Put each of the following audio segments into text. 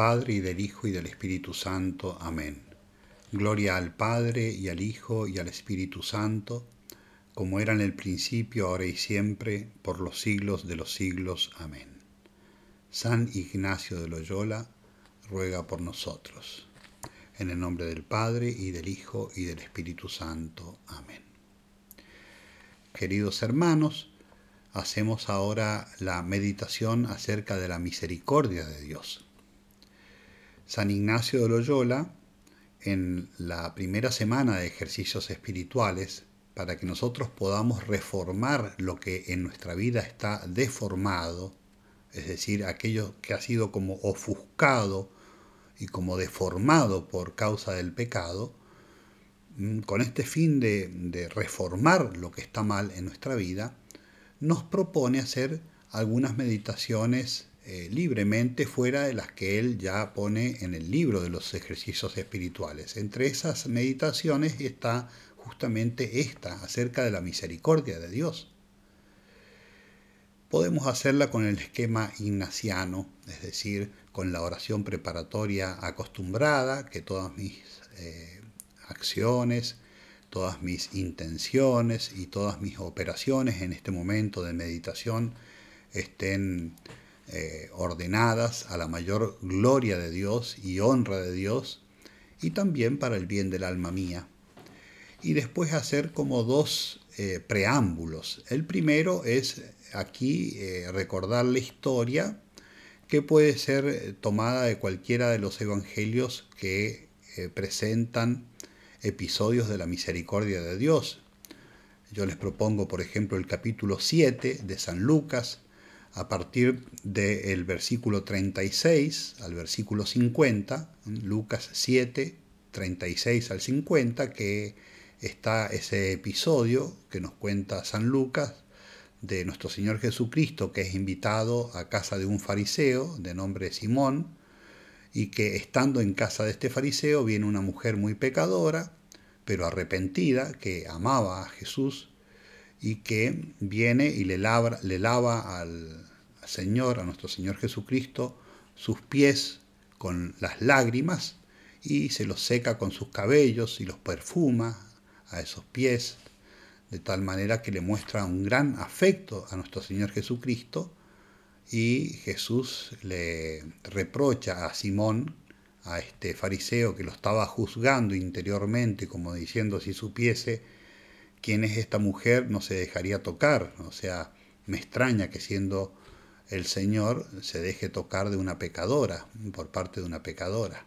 Padre y del Hijo y del Espíritu Santo. Amén. Gloria al Padre y al Hijo y al Espíritu Santo, como era en el principio, ahora y siempre, por los siglos de los siglos. Amén. San Ignacio de Loyola, ruega por nosotros. En el nombre del Padre y del Hijo y del Espíritu Santo. Amén. Queridos hermanos, hacemos ahora la meditación acerca de la misericordia de Dios. San Ignacio de Loyola, en la primera semana de ejercicios espirituales, para que nosotros podamos reformar lo que en nuestra vida está deformado, es decir, aquello que ha sido como ofuscado y como deformado por causa del pecado, mm, con este fin de, de reformar lo que está mal en nuestra vida, nos propone hacer algunas meditaciones eh, libremente fuera de las que él ya pone en el libro de los ejercicios espirituales. Entre esas meditaciones está justamente esta, acerca de la misericordia de Dios. Podemos hacerla con el esquema ignaciano, es decir, con la oración preparatoria acostumbrada, que todas mis eh, acciones, todas mis intenciones y todas mis operaciones en este momento de meditación estén eh, ordenadas a la mayor gloria de Dios y honra de Dios y también para el bien del alma mía. Y después hacer como dos eh, preámbulos. El primero es aquí eh, recordar la historia que puede ser tomada de cualquiera de los evangelios que presentan episodios de la misericordia de Dios. Yo les propongo, por ejemplo, el capítulo 7 de San Lucas, a partir del versículo 36 al versículo 50, Lucas 7, 36 al 50, que está ese episodio que nos cuenta San Lucas de nuestro Señor Jesucristo, que es invitado a casa de un fariseo de nombre Simón, y que estando en casa de este fariseo viene una mujer muy pecadora, pero arrepentida, que amaba a Jesús y que viene y le, le lava al Señor, a nuestro Señor Jesucristo, sus pies con las lágrimas y se los seca con sus cabellos y los perfuma a esos pies, de tal manera que le muestra un gran afecto a nuestro Señor Jesucristo y Jesús le reprocha a Simón, a este fariseo que lo estaba juzgando interiormente, como diciendo si supiese quién es esta mujer no se dejaría tocar. O sea, me extraña que siendo el Señor se deje tocar de una pecadora, por parte de una pecadora.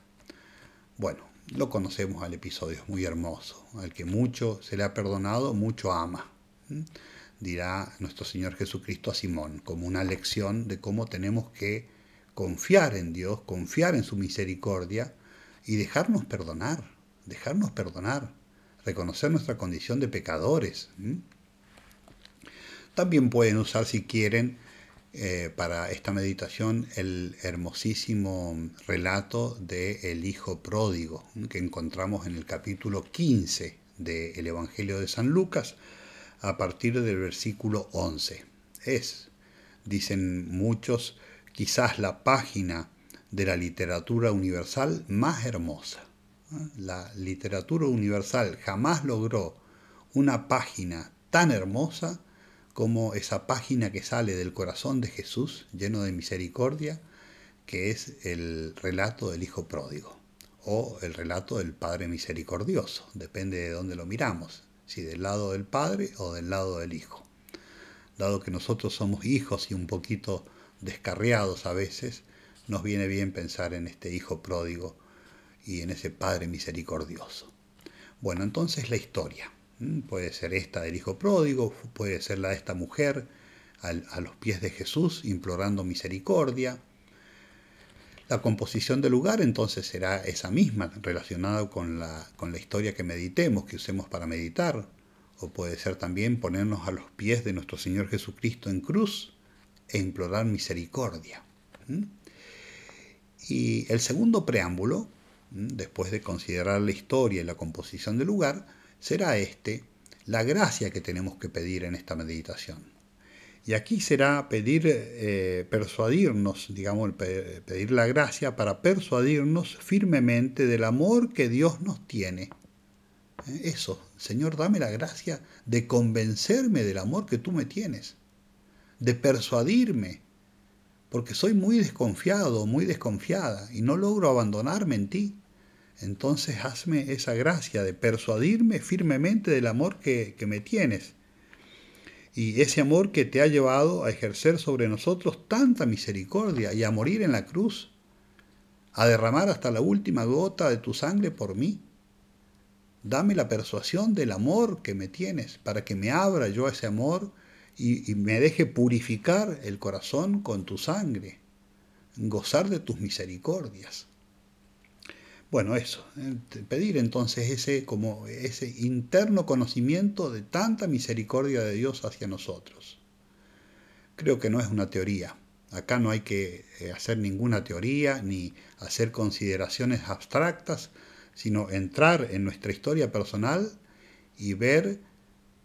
Bueno, lo conocemos al episodio, es muy hermoso. Al que mucho se le ha perdonado, mucho ama dirá nuestro Señor Jesucristo a Simón, como una lección de cómo tenemos que confiar en Dios, confiar en su misericordia y dejarnos perdonar, dejarnos perdonar, reconocer nuestra condición de pecadores. También pueden usar, si quieren, eh, para esta meditación el hermosísimo relato de el Hijo Pródigo, que encontramos en el capítulo 15 del Evangelio de San Lucas, a partir del versículo 11. Es, dicen muchos, quizás la página de la literatura universal más hermosa. La literatura universal jamás logró una página tan hermosa como esa página que sale del corazón de Jesús, lleno de misericordia, que es el relato del Hijo Pródigo o el relato del Padre Misericordioso, depende de dónde lo miramos si del lado del Padre o del lado del Hijo. Dado que nosotros somos hijos y un poquito descarriados a veces, nos viene bien pensar en este Hijo pródigo y en ese Padre misericordioso. Bueno, entonces la historia. Puede ser esta del Hijo pródigo, puede ser la de esta mujer a los pies de Jesús implorando misericordia, la composición del lugar entonces será esa misma, relacionada con la, con la historia que meditemos, que usemos para meditar. O puede ser también ponernos a los pies de nuestro Señor Jesucristo en cruz e implorar misericordia. Y el segundo preámbulo, después de considerar la historia y la composición del lugar, será este, la gracia que tenemos que pedir en esta meditación. Y aquí será pedir, eh, persuadirnos, digamos, pedir la gracia para persuadirnos firmemente del amor que Dios nos tiene. Eh, eso, Señor, dame la gracia de convencerme del amor que tú me tienes, de persuadirme, porque soy muy desconfiado, muy desconfiada, y no logro abandonarme en ti. Entonces hazme esa gracia de persuadirme firmemente del amor que, me tienes y ese amor que te ha llevado a ejercer sobre nosotros tanta misericordia y a morir en la cruz, a derramar hasta la última gota de tu sangre por mí. Dame la persuasión del amor que me tienes para que me abra yo ese amor y me deje purificar el corazón con tu sangre, gozar de tus misericordias. Bueno, eso, eh, pedir entonces ese, como ese interno conocimiento de tanta misericordia de Dios hacia nosotros. Creo que no es una teoría. Acá no hay que eh, hacer ninguna teoría ni hacer consideraciones abstractas, sino entrar en nuestra historia personal y ver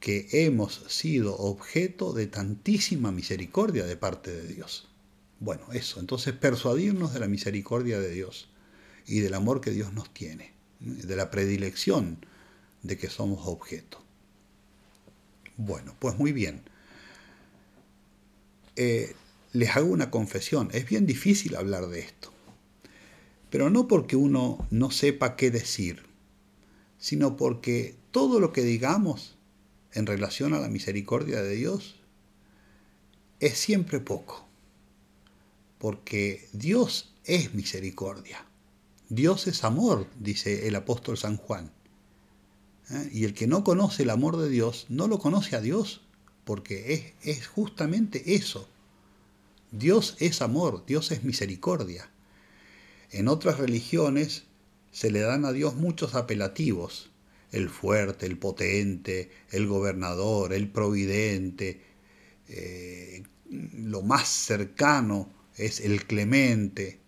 que hemos sido objeto de tantísima misericordia de parte de Dios. Bueno, eso, entonces persuadirnos de la misericordia de Dios y del amor que Dios nos tiene, de la predilección de que somos objeto. Bueno, pues muy bien. Eh, les hago una confesión, es bien difícil hablar de esto, pero no porque uno no sepa qué decir, sino porque todo lo que digamos en relación a la misericordia de Dios es siempre poco, porque Dios es misericordia. Dios es amor, dice el apóstol San Juan. ¿Eh? Y el que no conoce el amor de Dios, no lo conoce a Dios, porque es, es justamente eso. Dios es amor, Dios es misericordia. En otras religiones se le dan a Dios muchos apelativos, el fuerte, el potente, el gobernador, el providente, eh, lo más cercano es el clemente,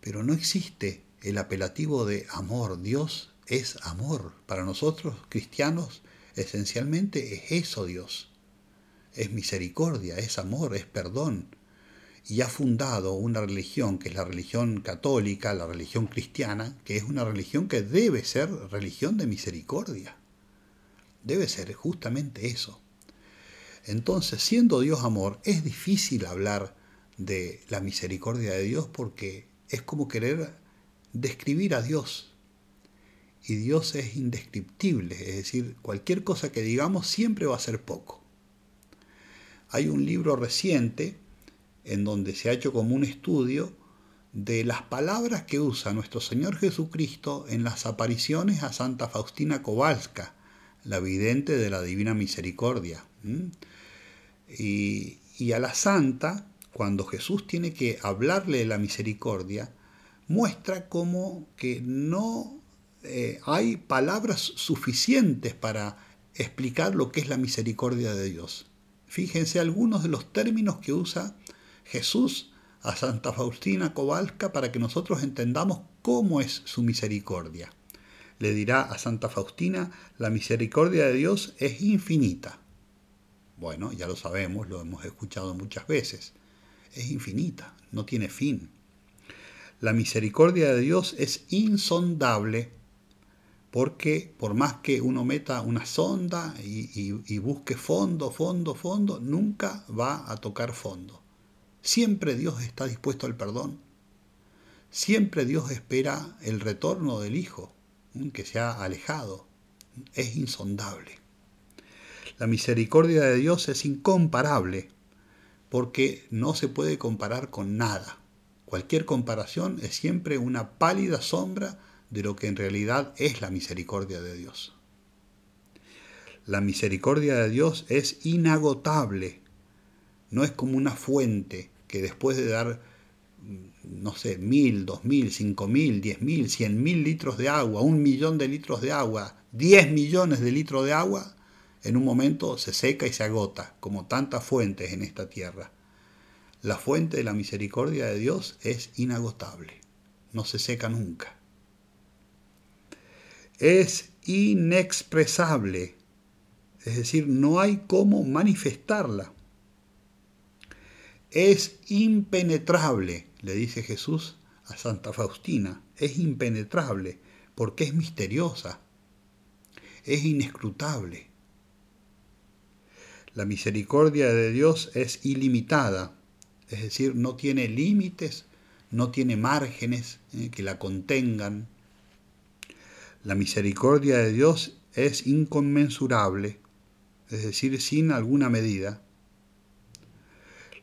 pero no existe el apelativo de amor. Dios es amor. Para nosotros cristianos esencialmente es eso Dios. Es misericordia, es amor, es perdón. Y ha fundado una religión que es la religión católica, la religión cristiana, que es una religión que debe ser religión de misericordia. Debe ser justamente eso. Entonces, siendo Dios amor, es difícil hablar de la misericordia de Dios porque es como querer describir a Dios. Y Dios es indescriptible, es decir, cualquier cosa que digamos siempre va a ser poco. Hay un libro reciente en donde se ha hecho como un estudio de las palabras que usa nuestro Señor Jesucristo en las apariciones a Santa Faustina Kowalska, la vidente de la Divina Misericordia. Y, y a la santa, cuando Jesús tiene que hablarle de la misericordia, muestra como que no eh, hay palabras suficientes para explicar lo que es la misericordia de Dios. Fíjense algunos de los términos que usa Jesús a Santa Faustina Kowalska para que nosotros entendamos cómo es su misericordia. Le dirá a Santa Faustina, la misericordia de Dios es infinita. Bueno, ya lo sabemos, lo hemos escuchado muchas veces. Es infinita, no tiene fin. La misericordia de Dios es insondable porque por más que uno meta una sonda y, busque fondo, fondo, fondo, nunca va a tocar fondo. Siempre Dios está dispuesto al perdón. Siempre Dios espera el retorno del Hijo, que se ha alejado. Es insondable. La misericordia de Dios es incomparable porque no se puede comparar con nada. Cualquier comparación es siempre una pálida sombra de lo que en realidad es la misericordia de Dios. La misericordia de Dios es inagotable, no es como una fuente que después de dar, mm, no sé, mil, dos mil, cinco mil, diez mil, cien mil litros de agua, un millón de litros de agua, diez millones de litros de agua, en un momento se seca y se agota, como tantas fuentes en esta tierra. La fuente de la misericordia de Dios es inagotable, no se seca nunca. Es inexpresable, es decir, no hay cómo manifestarla. es impenetrable, le dice Jesús a Santa Faustina, es impenetrable porque es misteriosa, es inescrutable. La misericordia de Dios es ilimitada, es decir, no tiene límites, no tiene márgenes eh, que la contengan. La misericordia de Dios es inconmensurable, es decir, sin alguna medida.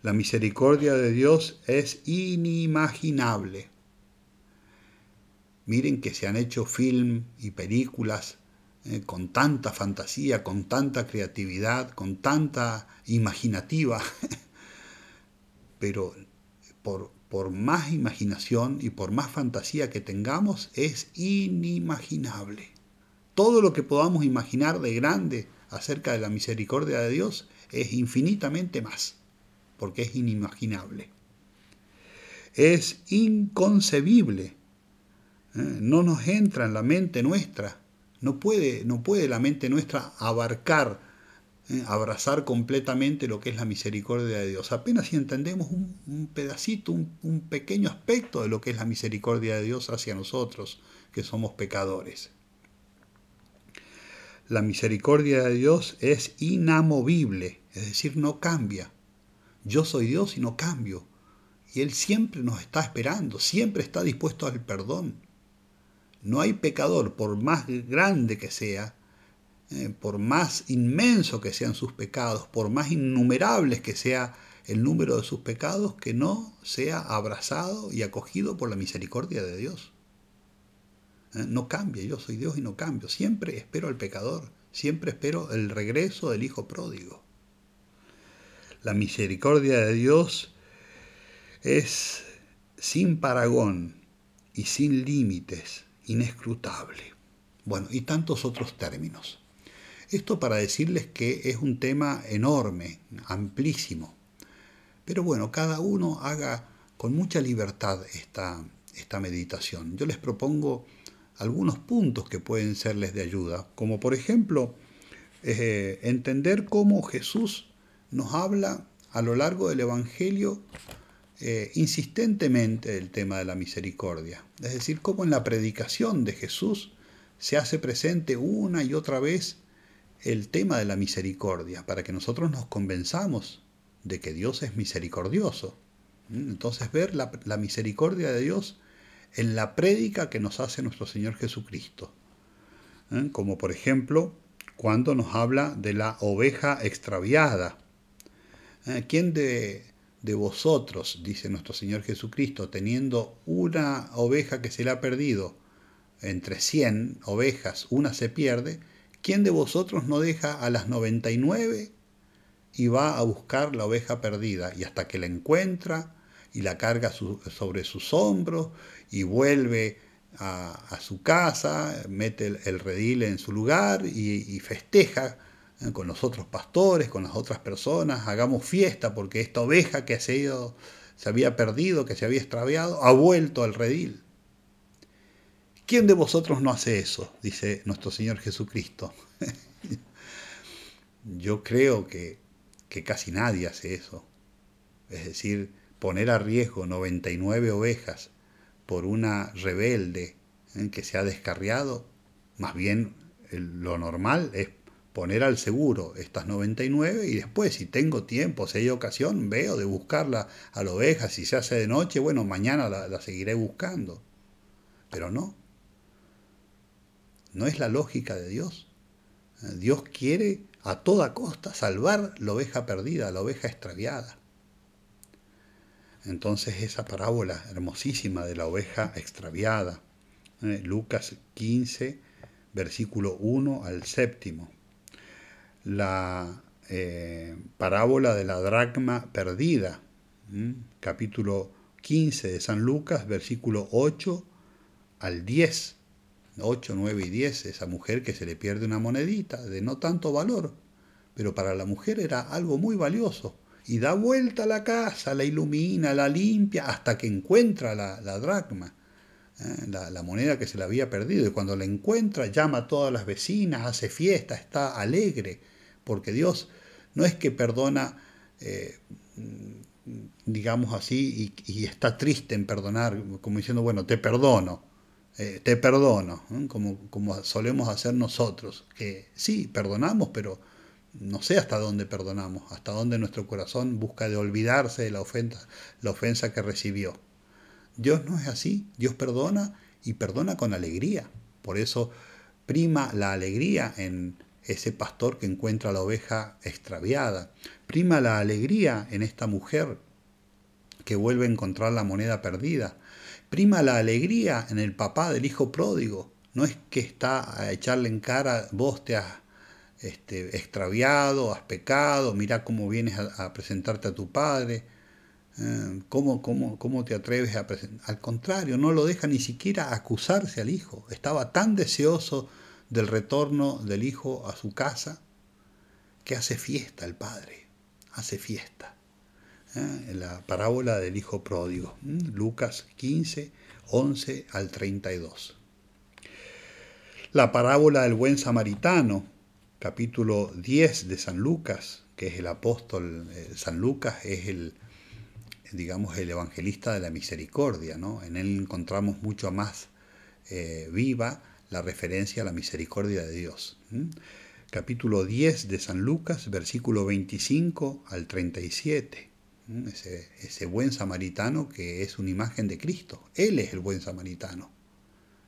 La misericordia de Dios es inimaginable. Miren que se han hecho film y películas eh, con tanta fantasía, con tanta creatividad, con tanta imaginativa, pero por, por más imaginación y por más fantasía que tengamos, es inimaginable. Todo lo que podamos imaginar de grande acerca de la misericordia de Dios es infinitamente más, porque es inimaginable. Es inconcebible. ¿eh? No nos entra en la mente nuestra. No puede, no puede la mente nuestra abarcar, ¿eh? abrazar completamente lo que es la misericordia de Dios. Apenas si entendemos un, pedacito, un, un pequeño aspecto de lo que es la misericordia de Dios hacia nosotros, que somos pecadores. La misericordia de Dios es inamovible, es decir, no cambia. Yo soy Dios y no cambio. Y Él siempre nos está esperando, siempre está dispuesto al perdón. No hay pecador, por más grande que sea, eh, por más inmenso que sean sus pecados, por más innumerables que sea el número de sus pecados, que no sea abrazado y acogido por la misericordia de Dios. ¿eh? No cambia, yo soy Dios y no cambio. Siempre espero al pecador, siempre espero el regreso del Hijo pródigo. La misericordia de Dios es sin paragón y sin límites, inescrutable. Bueno, y tantos otros términos. Esto para decirles que es un tema enorme, amplísimo. Pero bueno, cada uno haga con mucha libertad esta, esta meditación. Yo les propongo algunos puntos que pueden serles de ayuda, como por ejemplo eh, entender cómo Jesús nos habla a lo largo del Evangelio eh, insistentemente del tema de la misericordia. Es decir, cómo en la predicación de Jesús se hace presente una y otra vez el tema de la misericordia, para que nosotros nos convenzamos de que Dios es misericordioso. Entonces ver la, misericordia de Dios en la prédica que nos hace nuestro Señor Jesucristo. ¿eh? Como por ejemplo cuando nos habla de la oveja extraviada. ¿Eh? ¿Quién de, de vosotros, dice nuestro Señor Jesucristo, teniendo una oveja que se le ha perdido, entre cien ovejas, una se pierde, ¿quién de vosotros no deja a las 99 y va a buscar la oveja perdida y hasta que la encuentra y la carga sobre sus hombros y vuelve a, su casa, mete el, redil en su lugar y, festeja eh, con los otros pastores, con las otras personas, hagamos fiesta porque esta oveja que se, ido, se había perdido, que se había extraviado, ha vuelto al redil. ¿Quién de vosotros no hace eso? Dice nuestro Señor Jesucristo. Yo creo que, que casi nadie hace eso. Es decir, poner a riesgo 99 ovejas por una rebelde ¿eh? que se ha descarriado, más bien lo normal es poner al seguro estas 99 y después si tengo tiempo, si hay ocasión, veo de buscarla a la oveja, si se hace de noche, bueno, mañana la, la seguiré buscando. Pero no, no es la lógica de Dios. Dios quiere a toda costa salvar la oveja perdida, la oveja extraviada. Entonces esa parábola hermosísima de la oveja extraviada, ¿eh? Lucas 15, versículo 1 al séptimo. La eh, parábola de la dracma perdida, capítulo 15 de San Lucas, versículo 8 al 10. 8, 9 y 10, esa mujer que se le pierde una monedita de no tanto valor, pero para la mujer era algo muy valioso y da vuelta a la casa, la ilumina, la limpia, hasta que encuentra la, dracma, ¿eh? la, moneda que se le había perdido. Y cuando la encuentra, llama a todas las vecinas, hace fiesta, está alegre, porque Dios no es que perdona eh, digamos así, y, está triste en perdonar, como diciendo, bueno, te perdono, eh, te perdono, como, como solemos hacer nosotros, que sí, perdonamos, pero no sé hasta dónde perdonamos, hasta dónde nuestro corazón busca de olvidarse de la ofensa, la ofensa que recibió. Dios no es así, Dios perdona y perdona con alegría. Por eso prima la alegría en ese pastor que encuentra la oveja extraviada. Prima la alegría en esta mujer que vuelve a encontrar la moneda perdida. Prima la alegría en el papá del hijo pródigo. No es que está a echarle en cara, vos te has este, extraviado, has pecado, mira cómo vienes a, presentarte a tu padre, eh, ¿cómo, cómo, cómo, te atreves a presentar. Al contrario, no lo deja ni siquiera acusarse al hijo. Estaba tan deseoso del retorno del hijo a su casa que hace fiesta el padre, hace fiesta. ¿Eh? La parábola del hijo pródigo, Lucas 15, 11 al 32. La parábola del buen samaritano, capítulo 10 de San Lucas, que es el apóstol, eh, San Lucas es el, digamos, el evangelista de la misericordia, ¿no? En él encontramos mucho más eh, viva la referencia a la misericordia de Dios. Capítulo 10 de San Lucas, versículo 25 al 37. Ese, buen samaritano que es una imagen de Cristo. Él es el buen samaritano.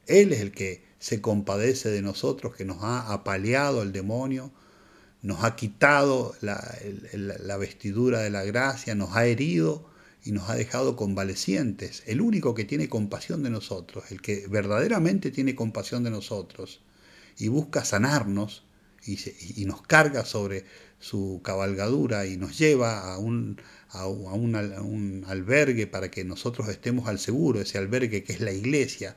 Él es el que se compadece de nosotros, que nos ha apaleado el demonio, nos ha quitado la, vestidura de la gracia, nos ha herido y nos ha dejado convalecientes. El único que tiene compasión de nosotros, el que verdaderamente tiene compasión de nosotros y busca sanarnos y, nos carga sobre su cabalgadura y nos lleva a un, a, un, albergue para que nosotros estemos al seguro, ese albergue que es la iglesia,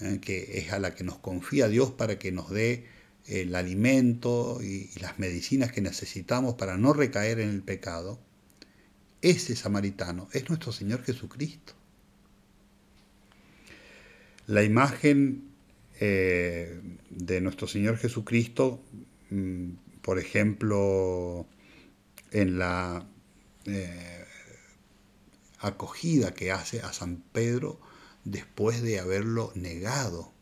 ¿eh? que es a la que nos confía Dios para que nos dé el alimento y, las medicinas que necesitamos para no recaer en el pecado, ese samaritano es nuestro Señor Jesucristo. La imagen eh, de nuestro Señor Jesucristo, mm, por ejemplo, en la eh, acogida que hace a San Pedro, después de haberlo negado.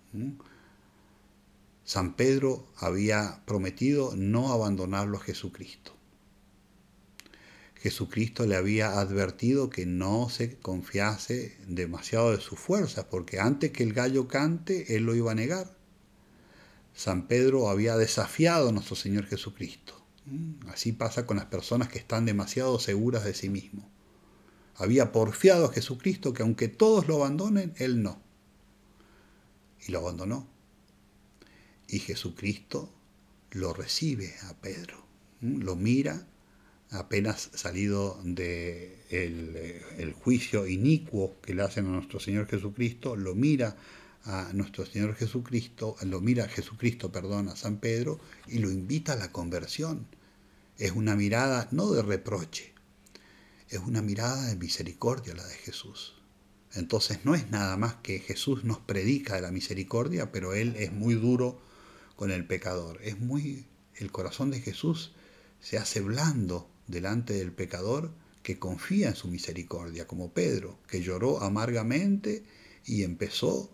San Pedro había prometido no abandonarlo a Jesucristo. Jesucristo le había advertido que no se confiase demasiado de sus fuerzas, porque antes que el gallo cante, él lo iba a negar. San Pedro había desafiado a nuestro Señor Jesucristo. Así pasa con las personas que están demasiado seguras de sí mismos había porfiado a Jesucristo que aunque todos lo abandonen, él no. Y lo abandonó. Y Jesucristo lo recibe a Pedro, lo mira apenas salido del de el juicio inicuo que le hacen a nuestro Señor Jesucristo, lo mira a nuestro Señor Jesucristo, lo mira Jesucristo, perdón, a San Pedro y lo invita a la conversión. Es una mirada no de reproche, es una mirada de misericordia la de Jesús. Entonces no es nada más que Jesús nos predica de la misericordia, pero Él es muy duro con el pecador. Es muy. El corazón de Jesús se hace blando delante del pecador que confía en su misericordia, como Pedro, que lloró amargamente y empezó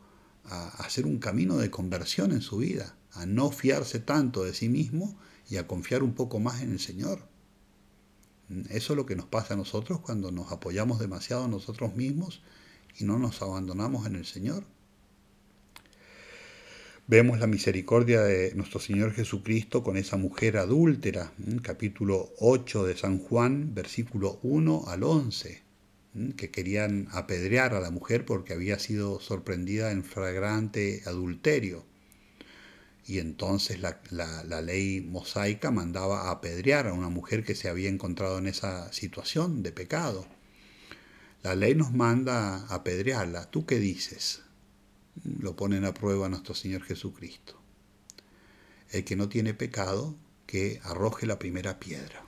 a hacer un camino de conversión en su vida, a no fiarse tanto de sí mismo y a confiar un poco más en el Señor. Eso es lo que nos pasa a nosotros cuando nos apoyamos demasiado a nosotros mismos y no nos abandonamos en el Señor. Vemos la misericordia de nuestro Señor Jesucristo con esa mujer adúltera, capítulo 8 de San Juan, versículo 1 al 11, que querían apedrear a la mujer porque había sido sorprendida en flagrante adulterio y entonces la, ley mosaica mandaba apedrear a una mujer que se había encontrado en esa situación de pecado. La ley nos manda apedrearla. ¿Tú qué dices? Lo ponen a prueba nuestro Señor Jesucristo. El que no tiene pecado, que arroje la primera piedra.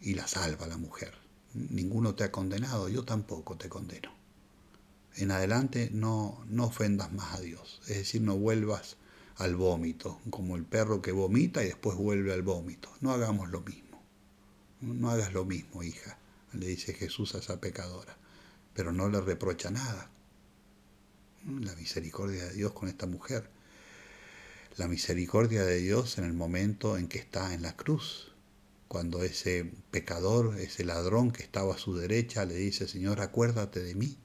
Y la salva la mujer. Ninguno te ha condenado, yo tampoco te condeno. En adelante no, no ofendas más a Dios, es decir, no vuelvas al vómito, como el perro que vomita y después vuelve al vómito. No hagamos lo mismo. No hagas lo mismo, hija. le dice Jesús a esa pecadora, pero no le reprocha nada. La misericordia de Dios con esta mujer. La misericordia de Dios en el momento en que está en la cruz, cuando ese pecador, ese ladrón que estaba a su derecha, le dice, Señor, acuérdate de mí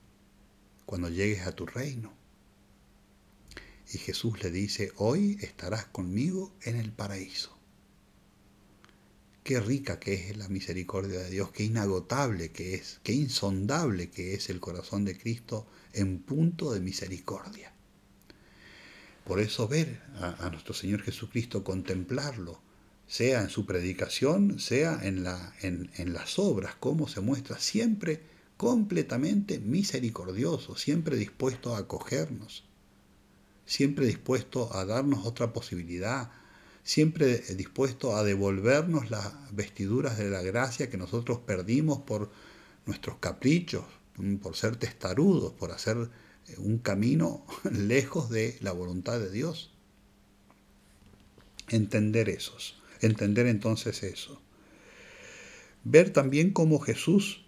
cuando llegues a tu reino. Y Jesús le dice, hoy estarás conmigo en el paraíso. Qué rica que es la misericordia de Dios, qué inagotable que es, qué insondable que es el corazón de Cristo en punto de misericordia. Por eso ver a, nuestro Señor Jesucristo, contemplarlo, sea en su predicación, sea en, la, en, en las obras, cómo se muestra siempre completamente misericordioso, siempre dispuesto a acogernos, siempre dispuesto a darnos otra posibilidad, siempre dispuesto a devolvernos las vestiduras de la gracia que nosotros perdimos por nuestros caprichos, por ser testarudos, por hacer eh, un camino lejos de la voluntad de Dios. Entender esos, entender entonces eso. Ver también cómo Jesús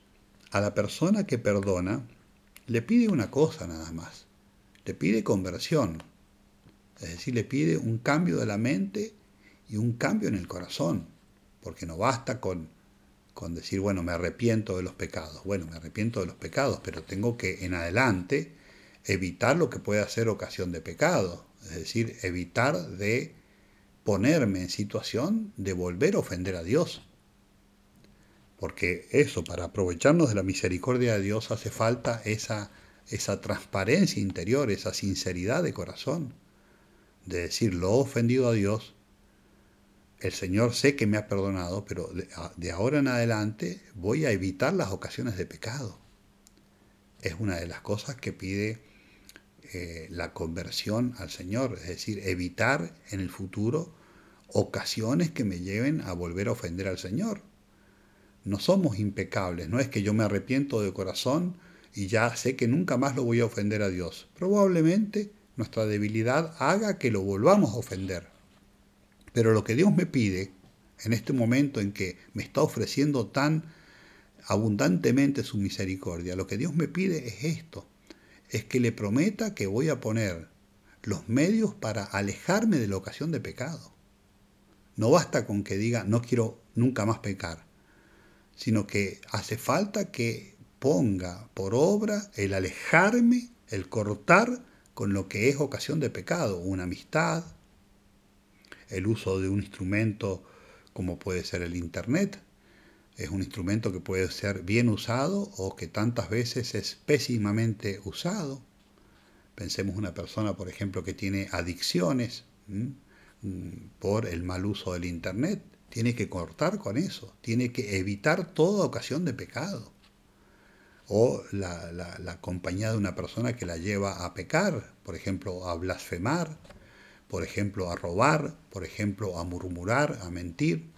a la persona que perdona le pide una cosa nada más, le pide conversión, es decir, le pide un cambio de la mente y un cambio en el corazón, porque no basta con, con decir, bueno, me arrepiento de los pecados. Bueno, me arrepiento de los pecados, pero tengo que en adelante evitar lo que pueda ser ocasión de pecado, es decir, evitar de ponerme en situación de volver a ofender a Dios. Porque eso, para aprovecharnos de la misericordia de Dios, hace falta esa, esa transparencia interior, esa sinceridad de corazón, de decir, lo he ofendido a Dios, el Señor sé que me ha perdonado, pero de, ahora en adelante voy a evitar las ocasiones de pecado. Es una de las cosas que pide eh, la conversión al Señor, es decir, evitar en el futuro ocasiones que me lleven a volver a ofender al Señor. No somos impecables, no es que yo me arrepiento de corazón y ya sé que nunca más lo voy a ofender a Dios. Probablemente nuestra debilidad haga que lo volvamos a ofender. Pero lo que Dios me pide en este momento en que me está ofreciendo tan abundantemente su misericordia, lo que Dios me pide es esto, es que le prometa que voy a poner los medios para alejarme de la ocasión de pecado. No basta con que diga no quiero nunca más pecar, sino que hace falta que ponga por obra el alejarme, el cortar con lo que es ocasión de pecado, una amistad, el uso de un instrumento como puede ser el Internet. Es un instrumento que puede ser bien usado o que tantas veces es pésimamente usado. Pensemos una persona, por ejemplo, que tiene adicciones por el mal uso del Internet. Tiene que cortar con eso, tiene que evitar toda ocasión de pecado. O la, la compañía de una persona que la lleva a pecar, por ejemplo, a blasfemar, por ejemplo, a robar, por ejemplo, a murmurar, a mentir.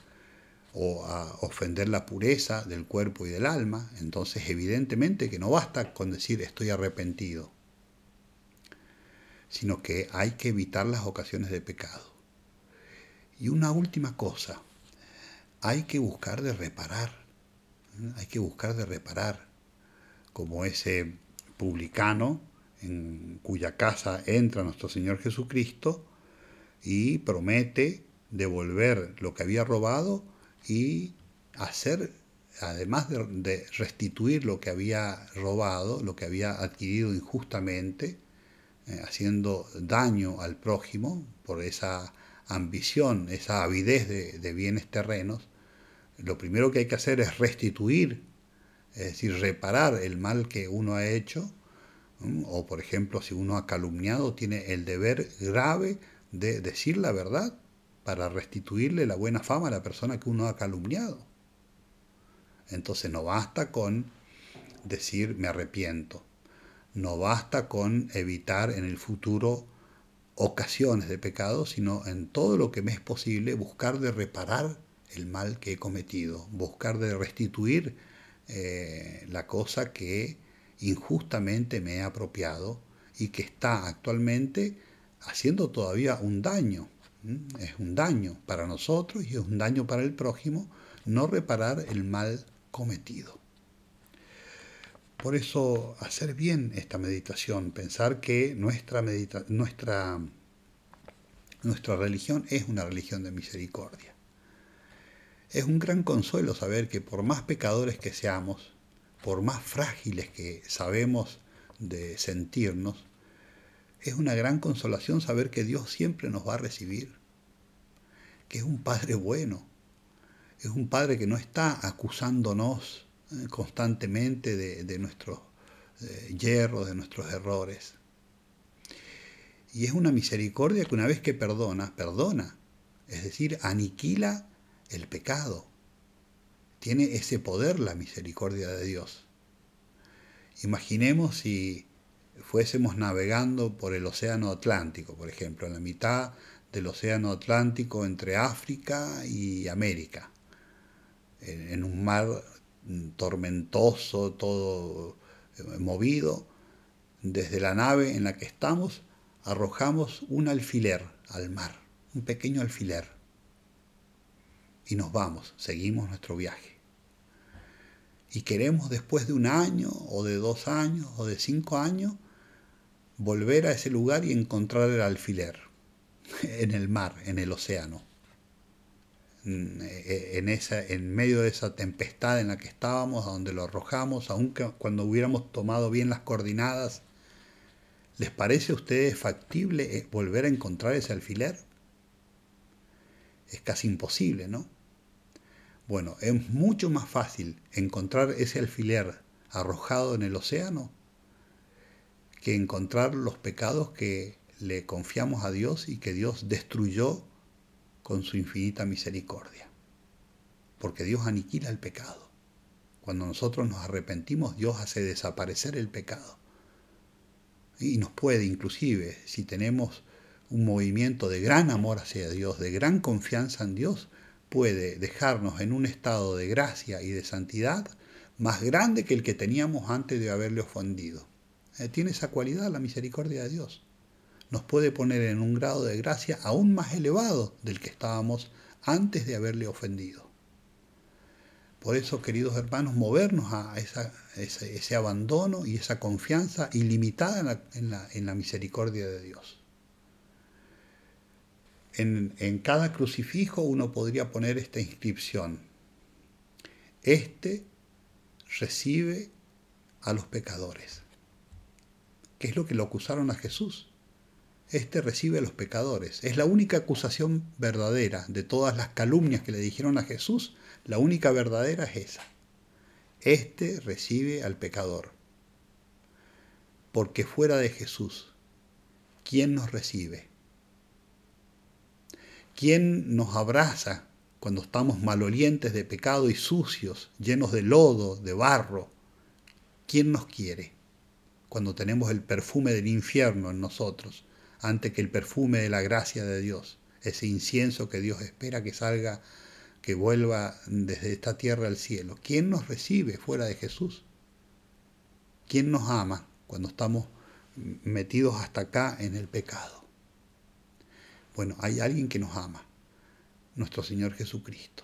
O a ofender la pureza del cuerpo y del alma, entonces evidentemente que no basta con decir estoy arrepentido, sino que hay que evitar las ocasiones de pecado. Y una última cosa, hay que buscar de reparar, hay que buscar de reparar, como ese publicano en cuya casa entra nuestro Señor Jesucristo, y promete devolver lo que había robado y hacer, además de, restituir lo que había robado, lo que había adquirido injustamente, eh, haciendo daño al prójimo por esa ambición, esa avidez de, bienes terrenos, lo primero que hay que hacer es restituir, es decir, reparar el mal que uno ha hecho, o por ejemplo, si uno ha calumniado, tiene el deber grave de decir la verdad para restituirle la buena fama a la persona que uno ha calumniado. Entonces no basta con decir me arrepiento, no basta con evitar en el futuro ocasiones de pecado, sino en todo lo que me es posible buscar de reparar el mal que he cometido, buscar de restituir eh, la cosa que injustamente me he apropiado y que está actualmente haciendo todavía un daño. Es un daño para nosotros y es un daño para el prójimo no reparar el mal cometido. Por eso hacer bien esta meditación, pensar que nuestra, medita nuestra, nuestra religión es una religión de misericordia. Es un gran consuelo saber que por más pecadores que seamos, por más frágiles que sabemos de sentirnos, es una gran consolación saber que Dios siempre nos va a recibir, que es un Padre bueno, es un Padre que no está acusándonos constantemente de, nuestros eh, hierros, de nuestros errores. Y es una misericordia que una vez que perdona, perdona, es decir, aniquila el pecado. Tiene ese poder la misericordia de Dios. Imaginemos si fuésemos navegando por el Océano Atlántico, por ejemplo, en la mitad del Océano Atlántico entre África y América, en un mar tormentoso, todo eh, movido, desde la nave en la que estamos arrojamos un alfiler al mar, un pequeño alfiler, y nos vamos, seguimos nuestro viaje. Y queremos después de un año, o de dos años, o de cinco años, volver a ese lugar y encontrar el alfiler en el mar, en el océano. Eh, en, esa, en medio de esa tempestad en la que estábamos, a donde lo arrojamos, aunque cuando hubiéramos tomado bien las coordenadas, ¿les parece a ustedes factible eh, volver a encontrar ese alfiler? Es casi imposible, ¿no? Bueno, es mucho más fácil encontrar ese alfiler arrojado en el océano que encontrar los pecados que le confiamos a Dios y que Dios destruyó con su infinita misericordia. Porque Dios aniquila el pecado. Cuando nosotros nos arrepentimos, Dios hace desaparecer el pecado. Y nos puede, inclusive, si tenemos un movimiento de gran amor hacia Dios, de gran confianza en Dios, puede dejarnos en un estado de gracia y de santidad más grande que el que teníamos antes de haberle ofendido. Eh, tiene esa cualidad la misericordia de Dios nos puede poner en un grado de gracia aún más elevado del que estábamos antes de haberle ofendido. Por eso, queridos hermanos, movernos a ese, abandono y esa confianza ilimitada en la, misericordia de Dios. En, en, cada crucifijo uno podría poner esta inscripción. Este recibe a los pecadores. ¿Qué es lo que lo acusaron a Jesús? Este recibe a los pecadores. Es la única acusación verdadera de todas las calumnias que le dijeron a Jesús, la única verdadera es esa. Este recibe al pecador. Porque fuera de Jesús, ¿quién nos recibe? ¿Quién nos abraza cuando estamos malolientes de pecado y sucios, llenos de lodo, de barro? ¿Quién nos quiere cuando tenemos el perfume del infierno en nosotros? Ante que el perfume de la gracia de Dios, ese incienso que Dios espera que salga, que vuelva desde esta tierra al cielo. ¿Quién nos recibe fuera de Jesús? ¿Quién nos ama cuando estamos metidos hasta acá en el pecado? Bueno, hay alguien que nos ama, nuestro Señor Jesucristo.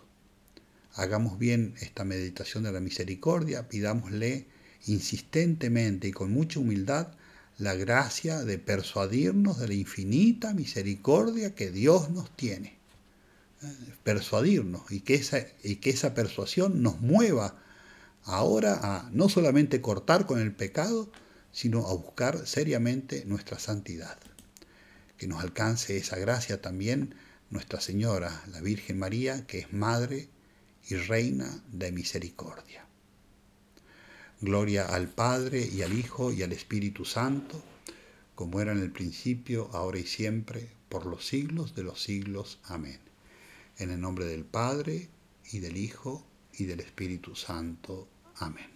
Hagamos bien esta meditación de la misericordia, pidámosle insistentemente y con mucha humildad la gracia de persuadirnos de la infinita misericordia que Dios nos tiene. Persuadirnos y que esa, y que esa persuasión nos mueva ahora a no solamente cortar con el pecado, sino a buscar seriamente nuestra santidad. Que nos alcance esa gracia también Nuestra Señora, la Virgen María, que es Madre y Reina de Misericordia. Gloria al Padre y al Hijo y al Espíritu Santo, como era en el principio, ahora y siempre, por los siglos de los siglos. Amén. En el nombre del Padre y del Hijo y del Espíritu Santo. Amén.